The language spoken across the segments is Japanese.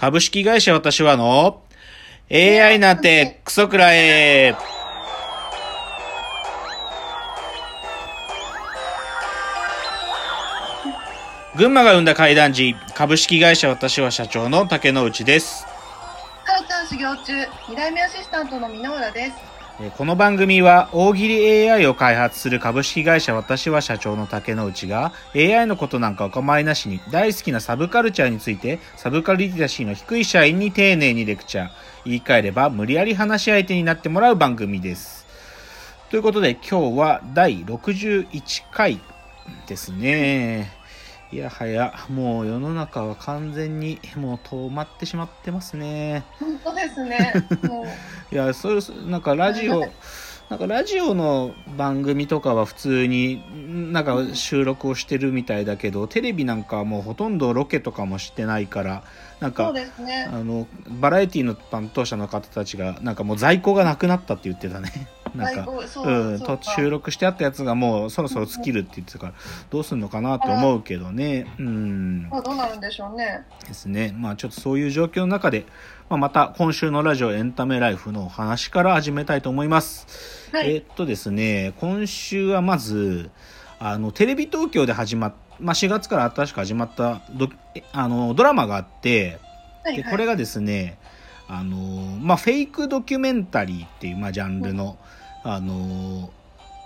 株式会社私はの AI なんてクソくらえ。群馬が生んだ怪談時、株式会社私は社長の竹之内です。カウタン修行中、二代目アシスタントの箕浦です。この番組は大喜利 AI を開発する株式会社私は社長の竹之内が AI のことなんかお構いなしに大好きなサブカルチャーについてサブカルリテラシーの低い社員に丁寧にレクチャー言い換えれば無理やり話し相手になってもらう番組です。ということで今日は第61回ですね。いやはやもう世の中は完全にもう止まってしまってますね本当ですね。もう、いや、それ、なんかラジオ、なんかラジオの番組とかは普通になんか収録をしてるみたいだけど、テレビなんかはもうほとんどロケとかもしてないから、なんか、ねあ。の、バラエティの担当者の方たちが、なんかもう在庫がなくなったって言ってたね。なんか、ううん、と収録してあったやつがもうそろそろ尽きるって言ってたから、どうすんのかなって思うけどね。うん。まあどうなるんでしょうね。ですね。まあちょっとそういう状況の中で、まあ、また今週のラジオエンタメライフのお話から始めたいと思います。はい。えーっとですね、今週はまず、あの、テレビ東京で始まっ、まあ4月から新しく始まったあのドラマがあって、はいはいでこれがですね、あの、まあフェイクドキュメンタリーっていう、まあジャンルの、あの、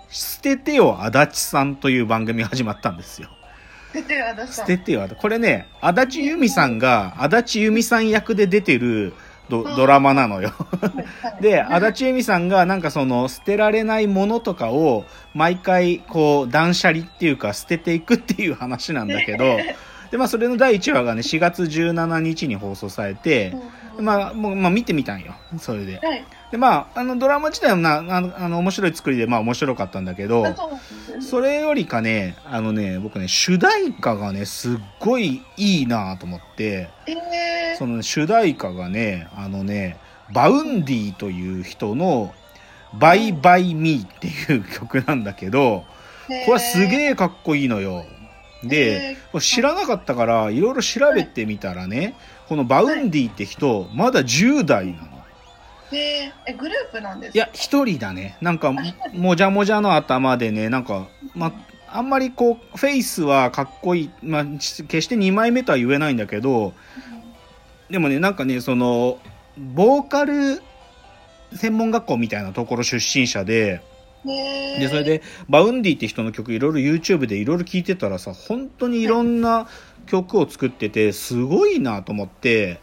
捨ててよ足立さんという番組が始まったんですよ。捨ててよ。これね、足立由美さんが、足立由美さん役で出てるドドラマなのよ。で、足立由美さんがなんかその捨てられないものとかを毎回こう断捨離っていうか捨てていくっていう話なんだけど、で、まあそれの第1話がね、4月17日に放送されてまあ、もう、まあ見てみたんよ。それで。はい。で、まあ、あのドラマ自体はな、あの、あの面白い作りでまあ面白かったんだけどあ、それよりかね、あのね、僕ね、主題歌がね、すっごいいいなと思って、えそのね主題歌がね、あのね、 Vaundy という人の、Bye by me っていう曲なんだけど、ー、これはすげえ。えかっこいいのよ。で、知らなかったから、いろいろ調べてみたらね、この Vaundy って人、まだ10代なの。えー、え、グループなんですいや、一人だね。なんか、もじゃもじゃの頭でね、なんか、ま、あんまりこう、フェイスはかっこいい。まあ、決して2枚目とは言えないんだけど、でもね、なんかね、その、ボーカル専門学校みたいなところ出身者で、で、それ、で、 Vaundy って人の曲いろいろ YouTube でいろいろ聴いてたらさ、本当にいろんな曲を作ってて、すごいなと思って、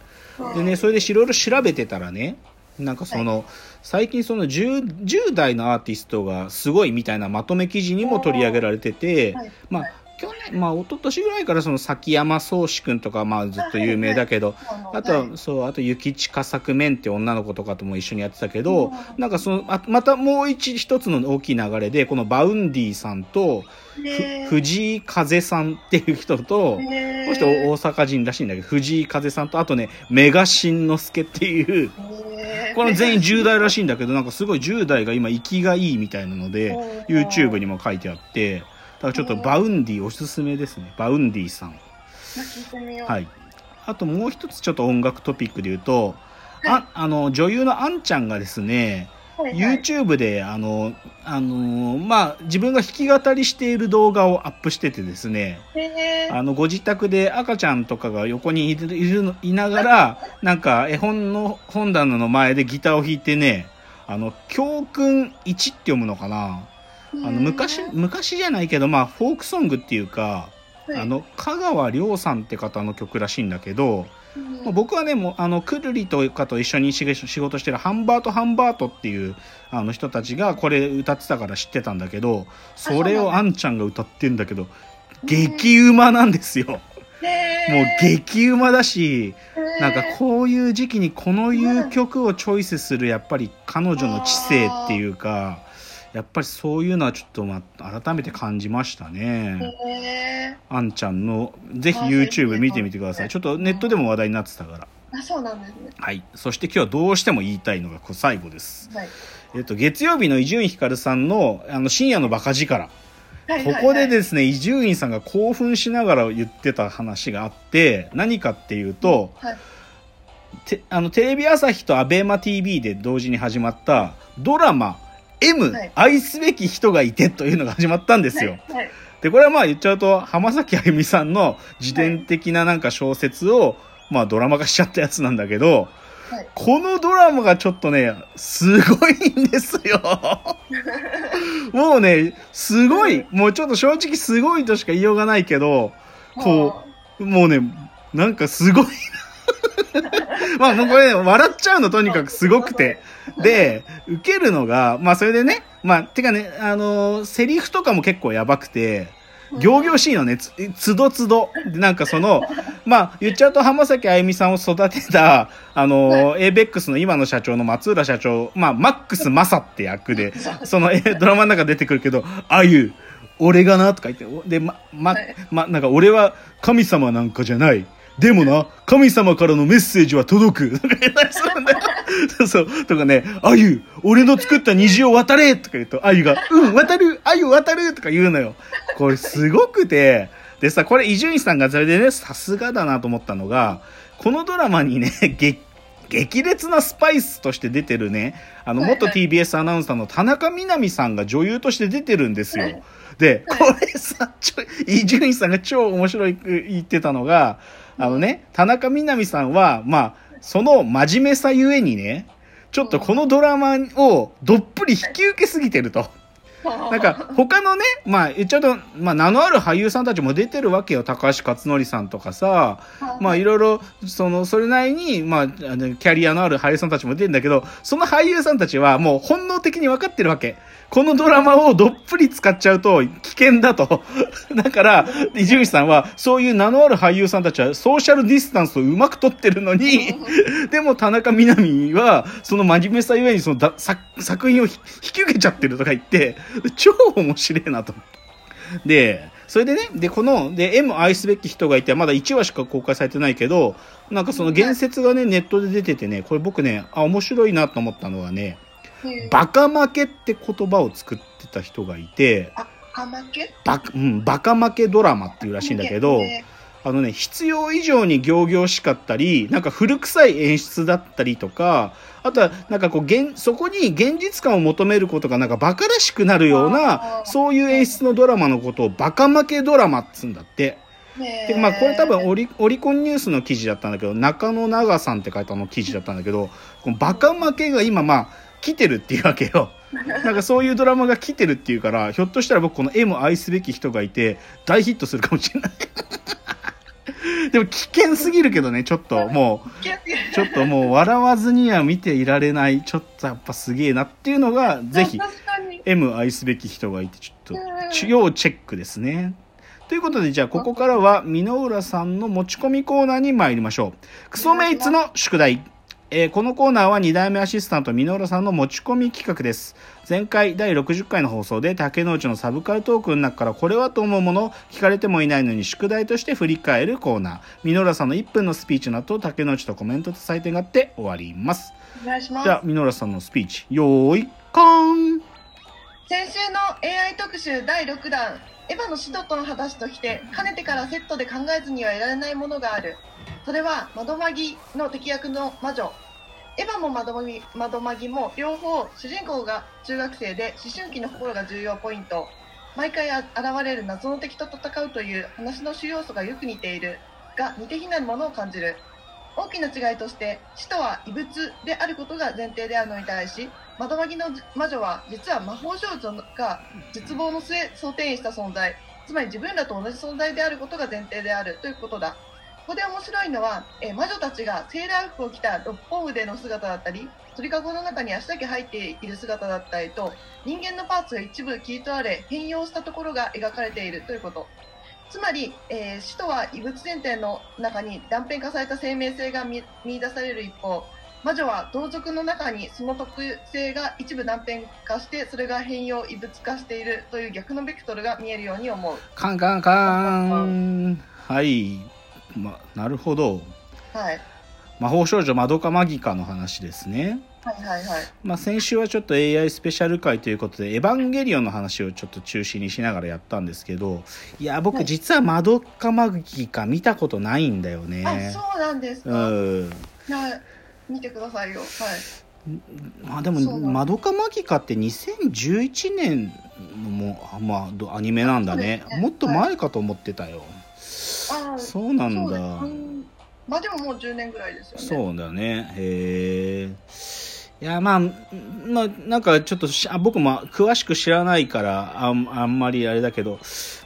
でね、それでいろいろ調べてたらね、なんかその、最近その 10, 10代のアーティストがすごいみたいなまとめ記事にも取り上げられてて、はい。まあはい去年、まあ一昨年ぐらいからその崎山蒼志くんとかまあずっと有名だけど、あとはそう、あと、諭吉佳作/men って女の子とかとも一緒にやってたけどうん、なんかその、あまたもう一一つの大きい流れで、この Vaundy さんと、藤井風さんっていう人と、この人大阪人らしいんだけど、藤井風さんと、あとね、 Mega Shinnosuke っていう、この全員10代らしいんだけど、なんかすごい10代が今、生きがいいみたいなので、うん YouTube にも書いてあって、だからちょっと Vaundy おすすめですね。 Vaundy さん。はい。あともう一つちょっと音楽トピックで言うと、はいああの、女優のあんちゃんがですね、はいはい YouTube で、あの、あの、まあ、自分が弾き語りしている動画をアップしててですね、あの、ご自宅で赤ちゃんとかが横にいるいるのいながら、なんか絵本の本棚の前でギターを弾いてね、あの、教訓1って読むのかなあの、昔、昔じゃないけど、まあ、フォークソングっていうか、はい。あの、香川亮さんって方の曲らしいんだけど、僕はね、もう、あの、くるりとかと一緒に仕仕事してるハンバート・ハンバートっていう、あの人たちがこれ歌ってたから知ってたんだけど、それをあんちゃんが歌ってんだけど、激うまなんですよ。もう激うまだし、なんかこういう時期にこのいう曲をチョイスするやっぱり彼女の知性っていうか、やっぱりそういうのはちょっとまあ改めて感じましたね。へあんちゃんの、ぜひあ YouTube 見てみてください。ちょっとネットでも話題になってたから。ーあそうなんですねはい。そして今日はどうしても言いたいのが最後です。はいえっと、月曜日の伊集院光さんの、あの、深夜のバカ力。はいここでですね、伊集院さんが興奮しながら言ってた話があって、何かっていうと、はいてあのテレビ朝日とアベマ t v で同時に始まったドラマ「M、はい愛すべき人がいて」というのが始まったんですよ。はいはいでこれはまあ言っちゃうと浜崎あゆみさんの自伝的ななんか小説を、まあドラマ化しちゃったやつなんだけど、はいこのドラマがちょっとね、すごいんですよ。もうね、すごい、もうちょっと正直すごいとしか言いようがないけど、こう、もうね、なんかすごいな。まあもうこれ、ね、笑っちゃうのとにかくすごくて。で、受けるのが、まあそれでね、まあ、てかね、あのーセリフとかも結構やばくて、行々しいのね、つ、つどつど。で、なんかその、まあ、言っちゃうと浜崎あゆみさんを育てた、あの、エイベックスの今の社長の松浦社長、まあ、マックスマサって役で、その、えドラマの中出てくるけど、あゆ、俺がな、とか言って、おで、ま、まはい、ま、なんか俺は神様なんかじゃない。でもな、神様からのメッセージは届く。とか言ったりするんだよ そう。とかね、あゆ、俺の作った虹を渡れとか言うと、あゆが、うん、渡るあゆ渡るとか言うのよ。これすごくて、でさ、これ伊集院さんがそれでね、さすがだなと思ったのが、このドラマにね、激、激烈なスパイスとして出てるね、あの、元 TBS アナウンサーの田中みな実さんが女優として出てるんですよ。で、これさ、ちょ、伊集院さんが超面白い言ってたのが、あのね、田中みな実さんは、まあ、その真面目さゆえにね、ちょっとこのドラマをどっぷり引き受けすぎてると。なんか、他のね、まあちゃうと、まあ名のある俳優さんたちも出てるわけよ。高橋克典さんとかさ、まあいろいろ、その、それなりに、まあ、あのキャリアのある俳優さんたちも出てるんだけど、その俳優さんたちはもう本能的に分かってるわけ。このドラマをどっぷり使っちゃうと危険だと。だから、伊集院さんは、そういう名のある俳優さんたちはソーシャルディスタンスをうまく取ってるのに、でも田中みな実は、その真面目さゆえにそのだ作作品をひ引き受けちゃってるとか言って、超面白いなと。で、それでね、で、この、で、M 愛すべき人がいて、まだ1話しか公開されてないけど、なんかその言説がね、ネットで出ててね、これ僕ね、あ、面白いなと思ったのはね、バカ負けって言葉を作ってた人がいて、あ、かまけ？バカ、うん、バカ負けドラマっていうらしいんだけど、ねあのね、必要以上に行々しかったり、なんか古臭い演出だったりとか、あとはなんかこう現、そこに現実感を求めることがなんかバカらしくなるようあな、ーそういう演出のドラマのことをバカ負けドラマっつうんだって。ねでまあこれ多分オリオリコンニュースの記事だったんだけど、中野長さんって書いたの記事だったんだけど、このバカ負けが今まあ来てるっていうわけよ。なんかそういうドラマが来てるっていうから、ひょっとしたら僕この M 愛すべき人がいて大ヒットするかもしれない。でも危険すぎるけどね、ちょっともう、ちょっともう笑わずには見ていられない、ちょっとやっぱすげえなっていうのが、ぜひ、M 愛すべき人がいて、ちょっうんと、要チェックですね。ということで、じゃあ、ここからは、箕浦さんの持ち込みコーナーに参りましょう。クソメイツの宿題。えーこのコーナーは2代目アシスタント箕浦さんの持ち込み企画です。前回第60回の放送で竹之内のサブカルトークの中からこれはと思うものを聞かれてもいないのに宿題として振り返るコーナー。箕浦さんの1分のスピーチの後、竹之内とコメントと採点があって終わります。お願いしますじゃあ、箕浦さんのスピーチ、よーい、カーン先週の AI 特集第6弾エヴァのシドとの話としてかねてからセットで考えずにはいられないものがあるそれは窓マギの敵役の魔女。エヴァも窓マギ窓マギも両方主人公が中学生で思春期の心が重要ポイント。毎回現れる謎の敵と戦うという話の主要素がよく似ているが似て非なるものを感じる。大きな違いとして死とは異物であることが前提であるのに対し窓マギの魔女は実は魔法少女が絶望の末想定した存在。つまり自分らと同じ存在であることが前提であるということだ。ここで面白いのは、え魔女たちがセーラー服を着た六本腕の姿だったり鳥かごの中に足だけ入っている姿だったりと人間のパーツが一部切り取られ変容したところが描かれているということ。つまり、えー死とは異物前提の中に断片化された生命性が見見出される一方魔女は同族の中にその特性が一部断片化してそれが変容異物化しているという逆のベクトルが見えるように思う。カンカンカン。はい。ま、なるほど。はい。魔法少女マドカマギカの話ですね。はいはいはい。まあ、先週はちょっと AI スペシャル回ということで、エヴァンゲリオンの話をちょっと中心にしながらやったんですけど、いや、僕はい。実はマドカマギカ見たことないんだよね。あそうなんですか、うん。な見てくださいよ。はい。まあでも「そうなんだまどかマギカ」って2011年のもあまあどアニメなんだね。ね。もっと前かと思ってたよ、ああそうなんだ。まあでももう10年ぐらいですよね。そうだね。へえいやまあまあなんかちょっとしあ僕も詳しく知らないからあんあんまりあれだけど。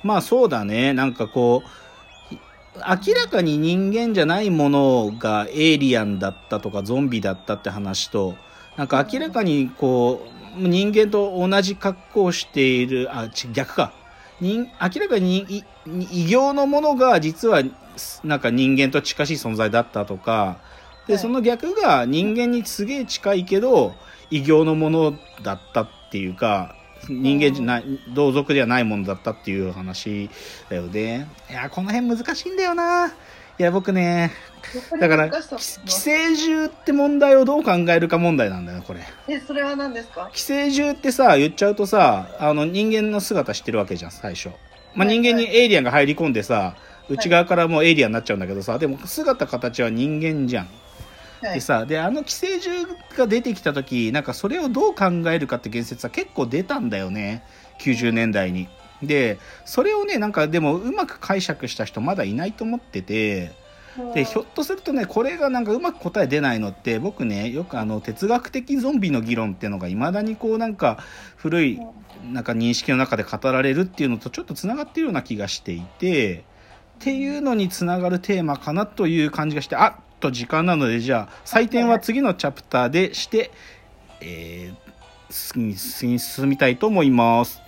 まあそうだね。なんかこう明らかに人間じゃないものがエイリアンだったとかゾンビだったって話となんか明らかにこう人間と同じ格好をしているあち逆か。人明らかに異形のものが実はなんか人間と近しい存在だったとかではい。その逆が人間にすげえ近いけど異形のものだったっていうか人間じゃない同族ではないものだったっていう話だよね。いやこの辺難しいんだよないや僕ねだから寄寄生獣って問題をどう考えるか問題なんだよこれ。えそれは何ですか？寄生獣ってさ言っちゃうとさあの人間の姿知ってるわけじゃん最初、まあ、はい人間にエイリアンが入り込んでさ内側からもうエイリアンになっちゃうんだけどさでも姿形は人間じゃん。はい。でさであの寄生獣が出てきた時なんかそれをどう考えるかって言説は結構出たんだよね。90年代にでそれをねなんかでもうまく解釈した人まだいないと思っててでひょっとするとねこれがなんかうまく答え出ないのって僕ねよくあの哲学的ゾンビの議論っていうのがいまだにこうなんか古いなんか認識の中で語られるっていうのとちょっとつながっているような気がしていてっていうのにつながるテーマかなという感じがしてあっと時間なのでじゃあ採点は次のチャプターでして、えー、進みたいと思います。